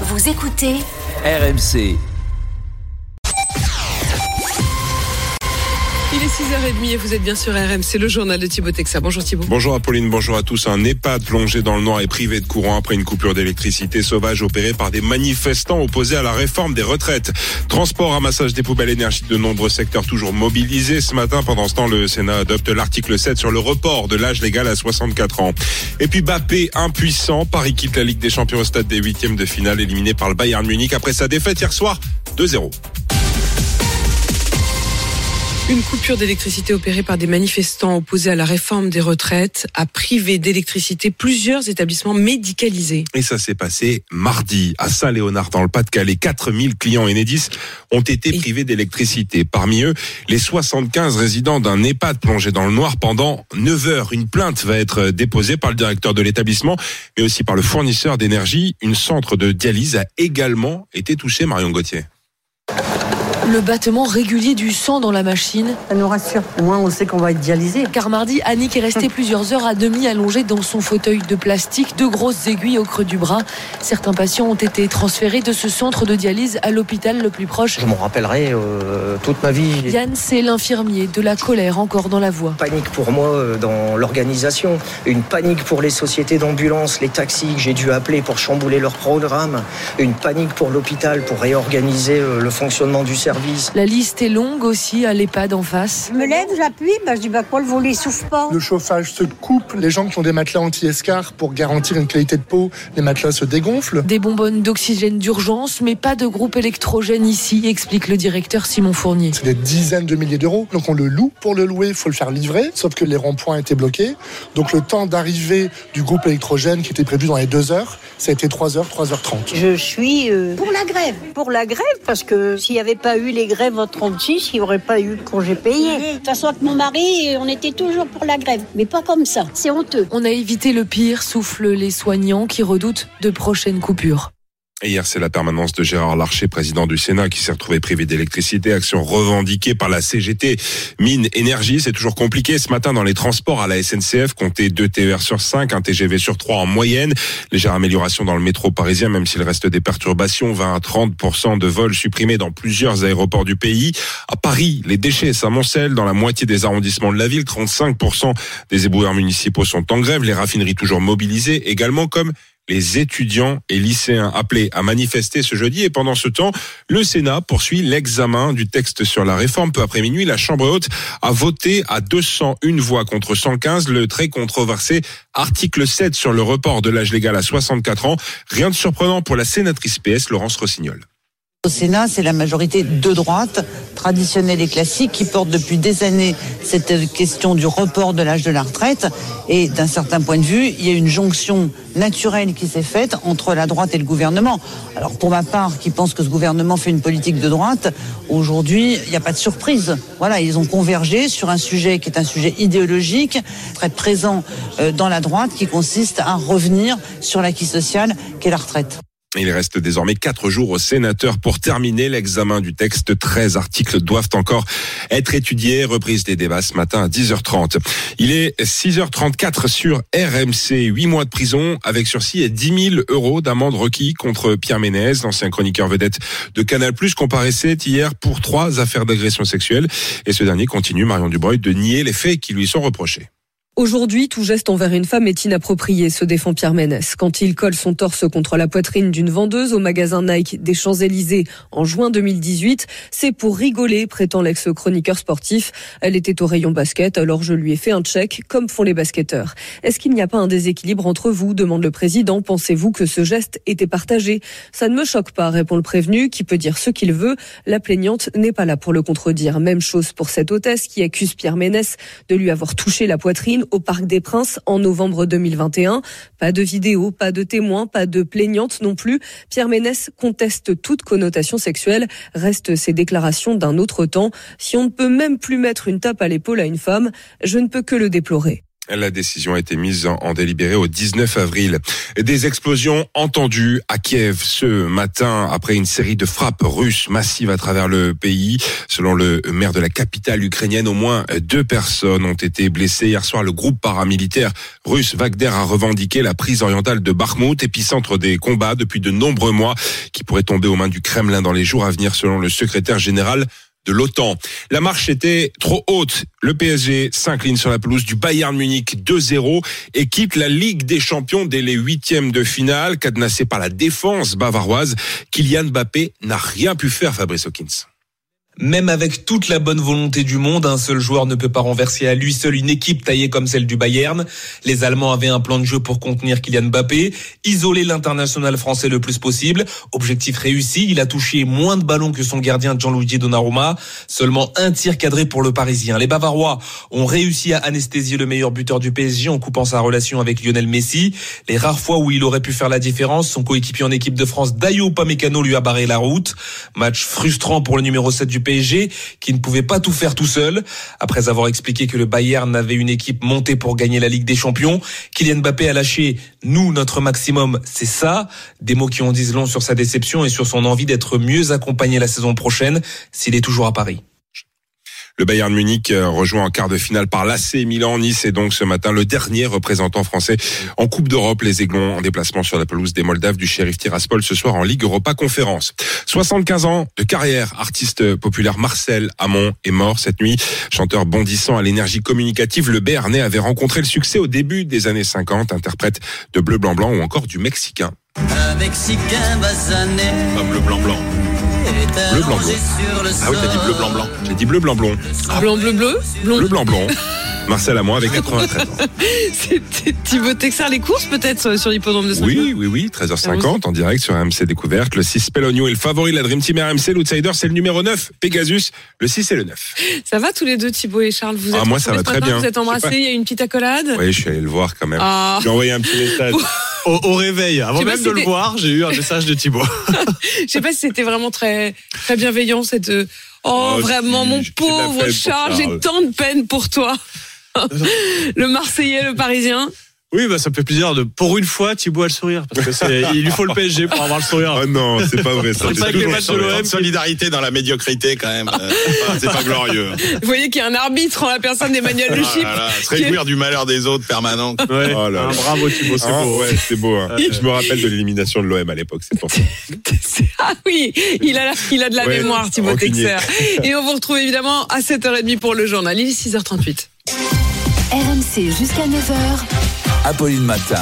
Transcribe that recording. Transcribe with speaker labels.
Speaker 1: Vous écoutez
Speaker 2: RMC.
Speaker 3: Il est 6h30 et vous êtes bien sur RMC, le journal de Thibaut Texa. Bonjour Thibaut.
Speaker 4: Bonjour Apolline, bonjour à tous. Un EHPAD plongé dans le noir et privé de courant après une coupure d'électricité sauvage opérée par des manifestants opposés à la réforme des retraites. Transport, ramassage des poubelles énergie de nombreux secteurs toujours mobilisés. Ce matin, pendant ce temps, le Sénat adopte l'article 7 sur le report de l'âge légal à 64 ans. Et puis Bappé, impuissant, Paris quitte la Ligue des Champions au stade des huitièmes de finale, éliminé par le Bayern Munich après sa défaite hier soir 2-0.
Speaker 3: Une coupure d'électricité opérée par des manifestants opposés à la réforme des retraites a privé d'électricité plusieurs établissements médicalisés.
Speaker 4: Et ça s'est passé mardi à Saint-Léonard dans le Pas-de-Calais. 4000 clients Enedis ont été privés d'électricité. Parmi eux, les 75 résidents d'un EHPAD plongé dans le noir pendant 9 heures. Une plainte va être déposée par le directeur de l'établissement, mais aussi par le fournisseur d'énergie. Une centre de dialyse a également été touchée, Marion Gauthier.
Speaker 5: Le battement régulier du sang dans la machine.
Speaker 6: Ça nous rassure. Au moins, on sait qu'on va être dialysé.
Speaker 5: Car mardi, Annick est restée plusieurs heures à demi allongée dans son fauteuil de plastique, de grosses aiguilles au creux du bras. Certains patients ont été transférés de ce centre de dialyse à l'hôpital le plus proche.
Speaker 7: Je m'en rappellerai euh, toute ma vie.
Speaker 5: Yann, c'est l'infirmier, de la colère encore dans la voix.
Speaker 7: Panique pour moi euh, dans l'organisation, une panique pour les sociétés d'ambulance, les taxis que j'ai dû appeler pour chambouler leur programme, une panique pour l'hôpital pour réorganiser euh, le fonctionnement du service
Speaker 5: la liste est longue aussi à l'EHPAD en face.
Speaker 6: Je me lève, j'appuie, bah, je dis bah quoi, le volet souffle pas.
Speaker 8: Le chauffage se coupe, les gens qui ont des matelas anti-escar pour garantir une qualité de peau, les matelas se dégonflent.
Speaker 5: Des bonbonnes d'oxygène d'urgence, mais pas de groupe électrogène ici, explique le directeur Simon Fournier.
Speaker 8: C'est des dizaines de milliers d'euros, donc on le loue. Pour le louer, il faut le faire livrer, sauf que les ronds-points étaient bloqués. Donc le temps d'arrivée du groupe électrogène qui était prévu dans les deux heures, ça a été 3 heures, 3h30.
Speaker 6: Je suis euh, pour la grève. Pour la grève, parce que s'il n'y avait pas eu les grèves en 36, il n'y aurait pas eu de congé payé. De toute façon, avec mon mari, on était toujours pour la grève. Mais pas comme ça. C'est honteux.
Speaker 5: On a évité le pire, soufflent les soignants qui redoutent de prochaines coupures.
Speaker 4: Hier, c'est la permanence de Gérard Larcher, président du Sénat, qui s'est retrouvé privé d'électricité. Action revendiquée par la CGT. Mine, énergie, c'est toujours compliqué. Ce matin, dans les transports à la SNCF, comptez 2 TER sur 5, un TGV sur 3 en moyenne. Légère amélioration dans le métro parisien, même s'il reste des perturbations. 20 à 30% de vols supprimés dans plusieurs aéroports du pays. À Paris, les déchets s'amoncellent dans la moitié des arrondissements de la ville. 35% des éboueurs municipaux sont en grève. Les raffineries toujours mobilisées, également comme les étudiants et lycéens appelés à manifester ce jeudi. Et pendant ce temps, le Sénat poursuit l'examen du texte sur la réforme. Peu après minuit, la Chambre haute a voté à 201 voix contre 115 le très controversé article 7 sur le report de l'âge légal à 64 ans. Rien de surprenant pour la sénatrice PS, Laurence Rossignol.
Speaker 9: Au Sénat, c'est la majorité de droite, traditionnelle et classique, qui porte depuis des années cette question du report de l'âge de la retraite. Et d'un certain point de vue, il y a une jonction naturelle qui s'est faite entre la droite et le gouvernement. Alors pour ma part, qui pense que ce gouvernement fait une politique de droite, aujourd'hui, il n'y a pas de surprise. Voilà, ils ont convergé sur un sujet qui est un sujet idéologique, très présent euh, dans la droite, qui consiste à revenir sur l'acquis social qu'est la retraite.
Speaker 4: Il reste désormais quatre jours aux sénateurs pour terminer l'examen du texte. 13 articles doivent encore être étudiés. Reprise des débats ce matin à 10h30. Il est 6h34 sur RMC. 8 mois de prison avec sursis et 10 000 euros d'amende requis contre Pierre Ménez, l'ancien chroniqueur vedette de Canal+, comparaissait hier pour trois affaires d'agression sexuelle. Et ce dernier continue, Marion Dubreuil, de nier les faits qui lui sont reprochés.
Speaker 10: Aujourd'hui, tout geste envers une femme est inapproprié, se défend Pierre Ménès. Quand il colle son torse contre la poitrine d'une vendeuse au magasin Nike des Champs-Élysées en juin 2018, c'est pour rigoler, prétend l'ex-chroniqueur sportif. Elle était au rayon basket, alors je lui ai fait un check, comme font les basketteurs. Est-ce qu'il n'y a pas un déséquilibre entre vous? demande le président. Pensez-vous que ce geste était partagé? Ça ne me choque pas, répond le prévenu, qui peut dire ce qu'il veut. La plaignante n'est pas là pour le contredire. Même chose pour cette hôtesse qui accuse Pierre Ménès de lui avoir touché la poitrine au Parc des Princes en novembre 2021. Pas de vidéo, pas de témoins, pas de plaignante non plus. Pierre Ménès conteste toute connotation sexuelle. Reste ses déclarations d'un autre temps. Si on ne peut même plus mettre une tape à l'épaule à une femme, je ne peux que le déplorer.
Speaker 4: La décision a été mise en délibéré au 19 avril. Des explosions entendues à Kiev ce matin après une série de frappes russes massives à travers le pays. Selon le maire de la capitale ukrainienne, au moins deux personnes ont été blessées. Hier soir, le groupe paramilitaire russe Wagner a revendiqué la prise orientale de Bakhmut, épicentre des combats depuis de nombreux mois, qui pourrait tomber aux mains du Kremlin dans les jours à venir, selon le secrétaire général de l'OTAN. La marche était trop haute. Le PSG s'incline sur la pelouse du Bayern Munich 2-0 et quitte la Ligue des Champions dès les huitièmes de finale, cadenassé par la défense bavaroise. Kylian Mbappé n'a rien pu faire, Fabrice Hawkins.
Speaker 1: Même avec toute la bonne volonté du monde, un seul joueur ne peut pas renverser à lui seul une équipe taillée comme celle du Bayern. Les Allemands avaient un plan de jeu pour contenir Kylian Mbappé, isoler l'international français le plus possible. Objectif réussi, il a touché moins de ballons que son gardien Gianluigi Donnarumma, seulement un tir cadré pour le Parisien. Les Bavarois ont réussi à anesthésier le meilleur buteur du PSG en coupant sa relation avec Lionel Messi. Les rares fois où il aurait pu faire la différence, son coéquipier en équipe de France Dayo Pamecano lui a barré la route. Match frustrant pour le numéro 7 du PSG qui ne pouvait pas tout faire tout seul. Après avoir expliqué que le Bayern avait une équipe montée pour gagner la Ligue des Champions, Kylian Mbappé a lâché nous notre maximum, c'est ça. Des mots qui en disent long sur sa déception et sur son envie d'être mieux accompagné la saison prochaine s'il est toujours à Paris.
Speaker 4: Le Bayern Munich euh, rejoint en quart de finale par l'AC Milan. Nice est donc ce matin le dernier représentant français en Coupe d'Europe. Les Aiglons en déplacement sur la pelouse des Moldaves du shérif Tiraspol ce soir en Ligue Europa Conférence. 75 ans de carrière, artiste populaire Marcel Amont est mort cette nuit. Chanteur bondissant à l'énergie communicative, le Béarnais avait rencontré le succès au début des années 50, interprète de Bleu Blanc Blanc ou encore du Mexicain.
Speaker 2: Un Mexicain basané.
Speaker 4: Pas Bleu Blanc Blanc. Bleu blanc blanc. Ah oui, t'as dit bleu blanc blanc. J'ai dit bleu blanc blanc.
Speaker 3: Blanc bleu bleu blond.
Speaker 4: Bleu blanc blanc. Marcel Amont avec 93 ans.
Speaker 3: C'était Thibaut Texer, les courses peut-être sur l'hippodrome de saint
Speaker 4: Oui, oui, oui, 13h50 en direct sur RMC Découverte. Le 6 Pelogno est le favori de la Dream Team RMC. L'outsider, c'est le numéro 9, Pegasus. Le 6 et le 9.
Speaker 3: Ça va tous les deux, Thibaut et Charles Vous êtes
Speaker 4: Ah, moi, ça va très bien.
Speaker 3: Vous êtes embrassés, il y a une petite accolade
Speaker 4: Oui, je suis allé le voir quand même.
Speaker 3: Ah.
Speaker 4: J'ai envoyé un petit message.
Speaker 11: Au, au réveil, avant même
Speaker 3: si
Speaker 11: de le voir, j'ai eu un message de Thibaut.
Speaker 3: Je sais pas si c'était vraiment très, très bienveillant cette. euh, Oh,
Speaker 4: Oh,
Speaker 3: vraiment, mon pauvre Charles, j'ai tant de peine pour toi. le Marseillais, le Parisien.
Speaker 11: Oui, bah ça me fait plaisir de pour une fois Thibaut a le sourire parce que c'est il lui faut le PSG pour avoir le sourire.
Speaker 4: Oh non, c'est pas vrai. Ça
Speaker 11: C'est pas que les matchs de l'OM.
Speaker 12: solidarité dans la médiocrité quand même. Euh, c'est pas glorieux.
Speaker 3: Vous voyez qu'il y a un arbitre en la personne d'Emmanuel
Speaker 12: Ah
Speaker 3: Chypre.
Speaker 12: là, se réjouir du malheur des autres permanent.
Speaker 11: Ouais.
Speaker 4: Oh là
Speaker 11: Ah, bravo Thibaut, c'est
Speaker 4: Ah,
Speaker 11: beau.
Speaker 4: ouais, c'est beau. hein. Je me rappelle de l'élimination de l'OM à l'époque, c'est pour ça.
Speaker 3: Ah oui, il a, il a de la
Speaker 4: Ouais,
Speaker 3: mémoire, Thibaut. Texer. Et on vous retrouve évidemment à 7h30 pour le journal. Il est 6h38.
Speaker 13: RMC jusqu'à 9h.
Speaker 14: Apolline Matin.